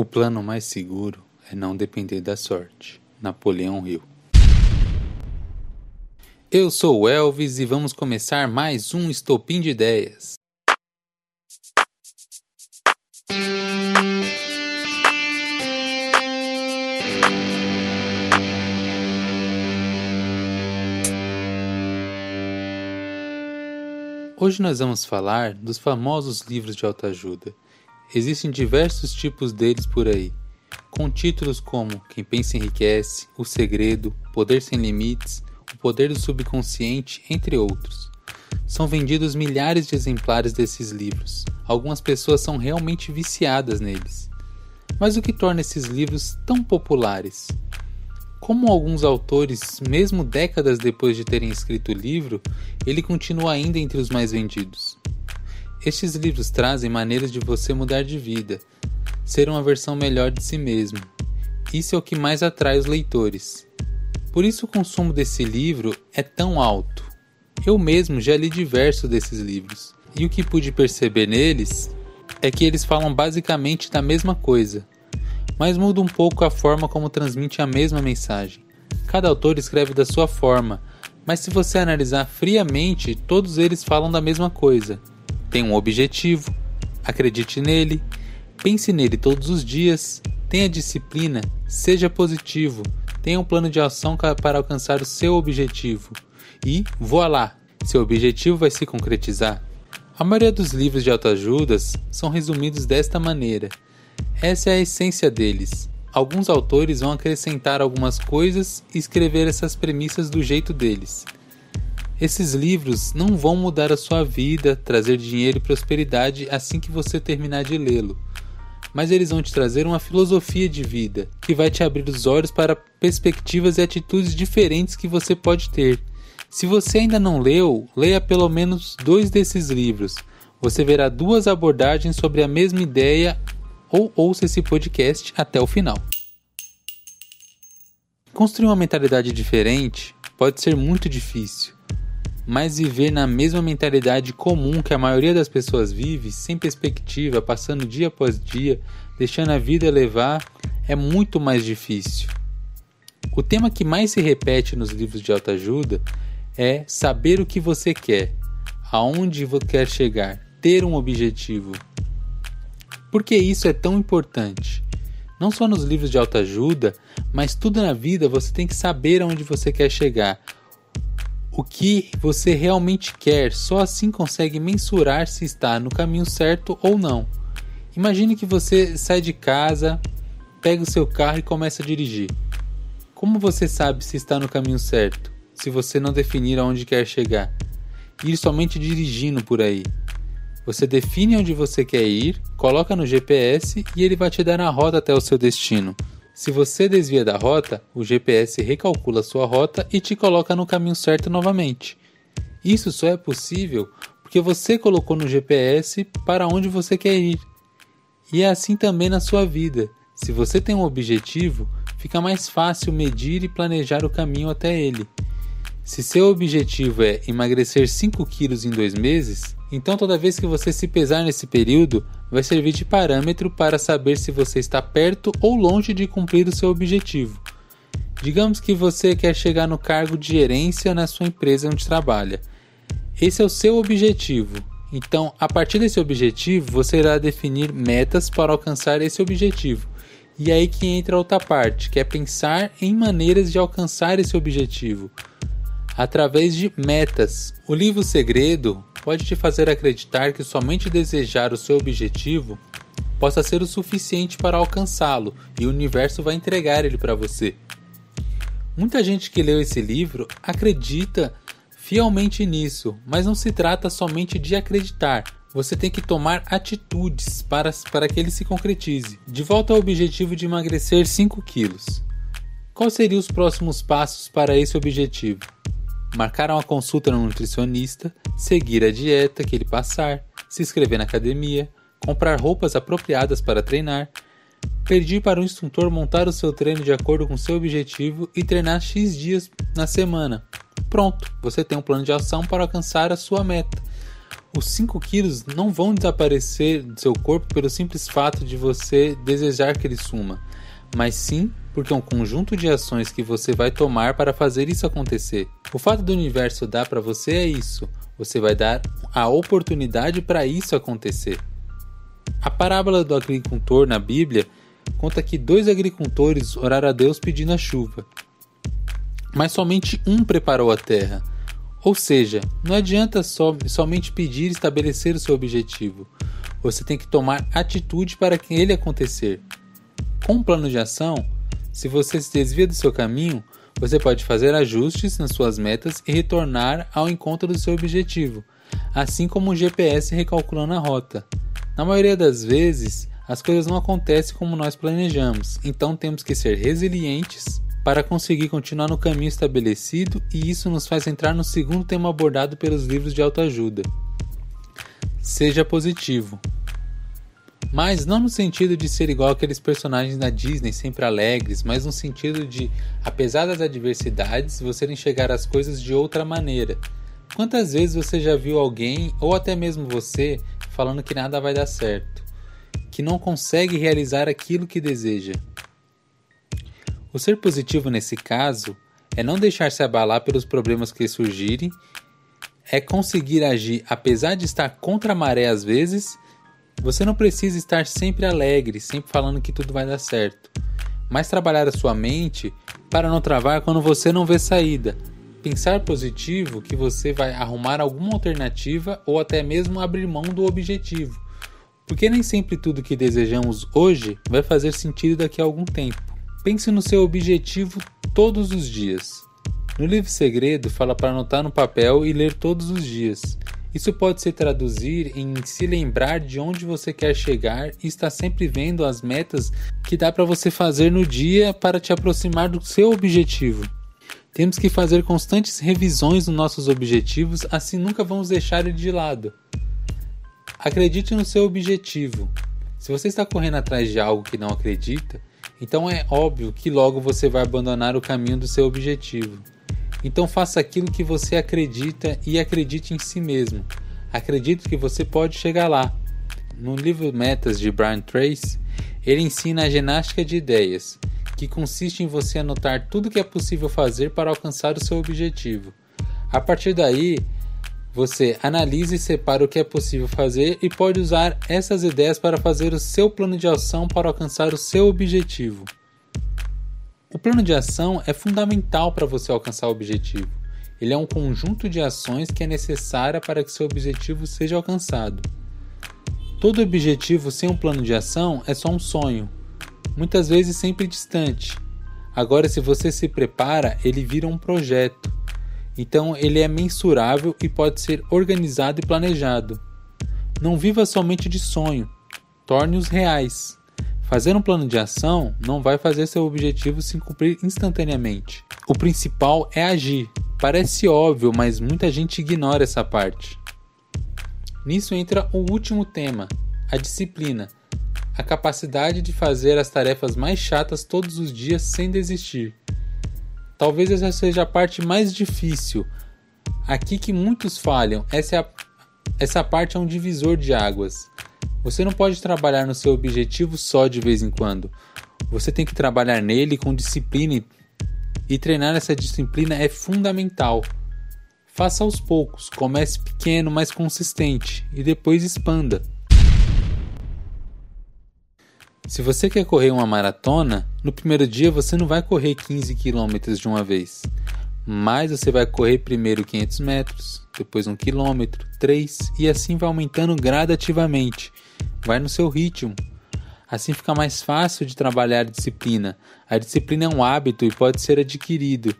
O plano mais seguro é não depender da sorte. Napoleão Hill. Eu sou o Elvis e vamos começar mais um Estopim de Ideias. Hoje nós vamos falar dos famosos livros de autoajuda. Existem diversos tipos deles por aí, com títulos como Quem Pensa Enriquece, O Segredo, Poder Sem Limites, O Poder do Subconsciente, entre outros. São vendidos milhares de exemplares desses livros. Algumas pessoas são realmente viciadas neles. Mas o que torna esses livros tão populares? Como alguns autores, mesmo décadas depois de terem escrito o livro, ele continua ainda entre os mais vendidos. Estes livros trazem maneiras de você mudar de vida, ser uma versão melhor de si mesmo. Isso é o que mais atrai os leitores. Por isso o consumo desse livro é tão alto. Eu mesmo já li diversos desses livros, e o que pude perceber neles é que eles falam basicamente da mesma coisa, mas muda um pouco a forma como transmite a mesma mensagem. Cada autor escreve da sua forma, mas se você analisar friamente, todos eles falam da mesma coisa. Tem um objetivo, acredite nele, pense nele todos os dias, tenha disciplina, seja positivo, tenha um plano de ação para alcançar o seu objetivo. E, voa lá, seu objetivo vai se concretizar. A maioria dos livros de autoajudas são resumidos desta maneira. Essa é a essência deles. Alguns autores vão acrescentar algumas coisas e escrever essas premissas do jeito deles. Esses livros não vão mudar a sua vida, trazer dinheiro e prosperidade assim que você terminar de lê-lo, mas eles vão te trazer uma filosofia de vida que vai te abrir os olhos para perspectivas e atitudes diferentes que você pode ter. Se você ainda não leu, leia pelo menos dois desses livros. Você verá duas abordagens sobre a mesma ideia ou ouça esse podcast até o final. Construir uma mentalidade diferente pode ser muito difícil, mas viver na mesma mentalidade comum que a maioria das pessoas vive, sem perspectiva, passando dia após dia, deixando a vida levar, é muito mais difícil. O tema que mais se repete nos livros de autoajuda é saber o que você quer, aonde você quer chegar, ter um objetivo. Por que isso é tão importante? Não só nos livros de autoajuda, mas tudo na vida você tem que saber aonde você quer chegar. O que você realmente quer, só assim consegue mensurar se está no caminho certo ou não. Imagine que você sai de casa, pega o seu carro e começa a dirigir. Como você sabe se está no caminho certo, se você não definir aonde quer chegar? Ir somente dirigindo por aí. Você define onde você quer ir, coloca no GPS e ele vai te dar a rota até o seu destino. Se você desvia da rota, o GPS recalcula sua rota e te coloca no caminho certo novamente. Isso só é possível porque você colocou no GPS para onde você quer ir. E é assim também na sua vida. Se você tem um objetivo, fica mais fácil medir e planejar o caminho até ele. Se seu objetivo é emagrecer 5 quilos em dois meses, então toda vez que você se pesar nesse período, vai servir de parâmetro para saber se você está perto ou longe de cumprir o seu objetivo. Digamos que você quer chegar no cargo de gerência na sua empresa onde trabalha. Esse é o seu objetivo. Então, a partir desse objetivo, você irá definir metas para alcançar esse objetivo. E aí que entra outra parte, que é pensar em maneiras de alcançar esse objetivo através de metas. O livro Segredo pode te fazer acreditar que somente desejar o seu objetivo possa ser o suficiente para alcançá-lo e o universo vai entregar ele para você. Muita gente que leu esse livro acredita fielmente nisso, mas não se trata somente de acreditar. Você tem que tomar atitudes para, para que ele se concretize. De volta ao objetivo de emagrecer 5 quilos. Quais seriam os próximos passos para esse objetivo? Marcar uma consulta no nutricionista, seguir a dieta que ele passar, se inscrever na academia, comprar roupas apropriadas para treinar, pedir para o instrutor montar o seu treino de acordo com seu objetivo e treinar X dias na semana. Pronto, você tem um plano de ação para alcançar a sua meta. Os 5 quilos não vão desaparecer do seu corpo pelo simples fato de você desejar que ele suma, mas sim porque é um conjunto de ações que você vai tomar para fazer isso acontecer. O fato do universo dar para você é isso, você vai dar a oportunidade para isso acontecer. A parábola do agricultor na Bíblia conta que dois agricultores oraram a Deus pedindo a chuva, mas somente um preparou a terra. Ou seja, não adianta só, somente pedir e estabelecer o seu objetivo. Você tem que tomar atitude para que ele acontecer. Com um plano de ação, se você se desvia do seu caminho, você pode fazer ajustes nas suas metas e retornar ao encontro do seu objetivo, assim como o GPS recalculando a rota. Na maioria das vezes, as coisas não acontecem como nós planejamos, então temos que ser resilientes para conseguir continuar no caminho estabelecido, e isso nos faz entrar no segundo tema abordado pelos livros de autoajuda. Seja positivo. Mas não no sentido de ser igual aqueles personagens da Disney sempre alegres, mas no sentido de, apesar das adversidades, você enxergar as coisas de outra maneira. Quantas vezes você já viu alguém, ou até mesmo você, falando que nada vai dar certo, que não consegue realizar aquilo que deseja? O ser positivo nesse caso é não deixar se abalar pelos problemas que surgirem, é conseguir agir apesar de estar contra a maré às vezes. Você não precisa estar sempre alegre, sempre falando que tudo vai dar certo, mas trabalhar a sua mente para não travar quando você não vê saída. Pensar positivo que você vai arrumar alguma alternativa ou até mesmo abrir mão do objetivo, porque nem sempre tudo que desejamos hoje vai fazer sentido daqui a algum tempo. Pense no seu objetivo todos os dias. No livro Segredo, fala para anotar no papel e ler todos os dias. Isso pode se traduzir em se lembrar de onde você quer chegar e estar sempre vendo as metas que dá para você fazer no dia para te aproximar do seu objetivo. Temos que fazer constantes revisões nos nossos objetivos, assim nunca vamos deixar ele de lado. Acredite no seu objetivo. Se você está correndo atrás de algo que não acredita, então é óbvio que logo você vai abandonar o caminho do seu objetivo. Então faça aquilo que você acredita e acredite em si mesmo. Acredite que você pode chegar lá. No livro Metas de Brian Tracy, ele ensina a ginástica de ideias, que consiste em você anotar tudo que é possível fazer para alcançar o seu objetivo. A partir daí, você analisa e separa o que é possível fazer e pode usar essas ideias para fazer o seu plano de ação para alcançar o seu objetivo. O plano de ação é fundamental para você alcançar o objetivo. Ele é um conjunto de ações que é necessária para que seu objetivo seja alcançado. Todo objetivo sem um plano de ação é só um sonho, muitas vezes sempre distante. Agora, se você se prepara, ele vira um projeto então ele é mensurável e pode ser organizado e planejado. Não viva somente de sonho, torne-os reais. Fazer um plano de ação não vai fazer seu objetivo se cumprir instantaneamente. O principal é agir. Parece óbvio, mas muita gente ignora essa parte. Nisso entra o último tema, a disciplina, a capacidade de fazer as tarefas mais chatas todos os dias sem desistir. Talvez essa seja a parte mais difícil. Aqui que muitos falham, essa, é a, essa parte é um divisor de águas. Você não pode trabalhar no seu objetivo só de vez em quando. Você tem que trabalhar nele com disciplina e treinar essa disciplina é fundamental. Faça aos poucos, comece pequeno, mas consistente e depois expanda. Se você quer correr uma maratona, no primeiro dia você não vai correr 15 km de uma vez, mas você vai correr primeiro 500 metros, depois 1 km, 3 e assim vai aumentando gradativamente. Vai no seu ritmo. Assim fica mais fácil de trabalhar a disciplina. A disciplina é um hábito e pode ser adquirido.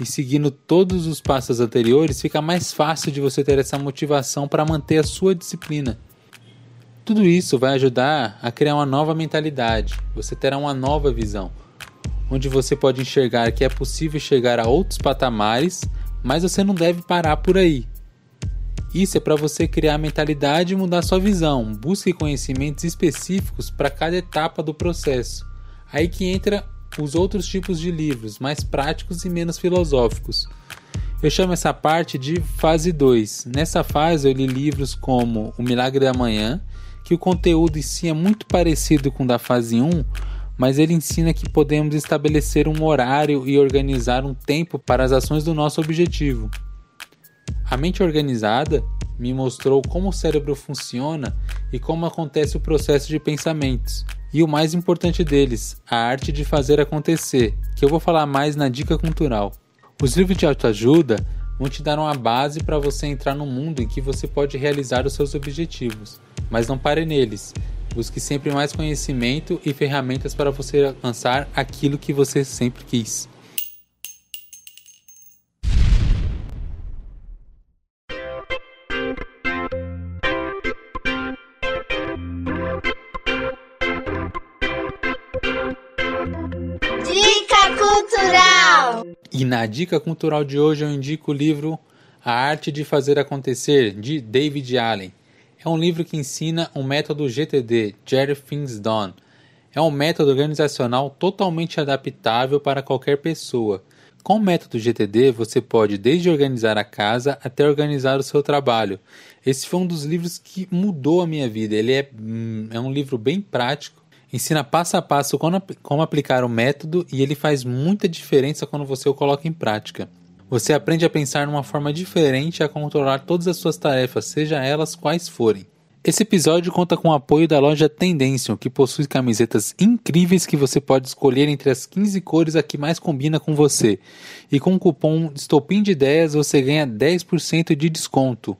E seguindo todos os passos anteriores, fica mais fácil de você ter essa motivação para manter a sua disciplina. Tudo isso vai ajudar a criar uma nova mentalidade. Você terá uma nova visão, onde você pode enxergar que é possível chegar a outros patamares, mas você não deve parar por aí. Isso é para você criar a mentalidade e mudar sua visão. Busque conhecimentos específicos para cada etapa do processo. Aí que entra os outros tipos de livros, mais práticos e menos filosóficos. Eu chamo essa parte de fase 2. Nessa fase eu li livros como O Milagre da Manhã, que o conteúdo em si é muito parecido com o da fase 1, mas ele ensina que podemos estabelecer um horário e organizar um tempo para as ações do nosso objetivo. A mente organizada me mostrou como o cérebro funciona e como acontece o processo de pensamentos. E o mais importante deles, a arte de fazer acontecer, que eu vou falar mais na dica cultural. Os livros de autoajuda vão te dar uma base para você entrar no mundo em que você pode realizar os seus objetivos, mas não pare neles. Busque sempre mais conhecimento e ferramentas para você alcançar aquilo que você sempre quis. Dica Cultural! E na dica cultural de hoje eu indico o livro A Arte de Fazer Acontecer, de David Allen. É um livro que ensina um método GTD, Get Things Done. É um método organizacional totalmente adaptável para qualquer pessoa. Com o método GTD, você pode desde organizar a casa até organizar o seu trabalho. Esse foi um dos livros que mudou a minha vida. Ele é, hum, é um livro bem prático, ensina passo a passo como, como aplicar o método e ele faz muita diferença quando você o coloca em prática. Você aprende a pensar numa forma diferente e a controlar todas as suas tarefas, seja elas quais forem. Esse episódio conta com o apoio da loja Tendencio, que possui camisetas incríveis que você pode escolher entre as 15 cores a que mais combina com você. E com o cupom Estopim de Ideias você ganha 10% de desconto.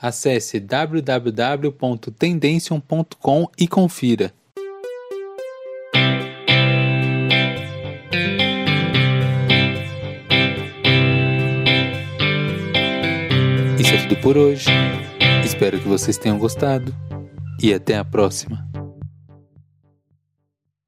Acesse www.tendencion.com e confira. Por hoje. Espero que vocês tenham gostado e até a próxima.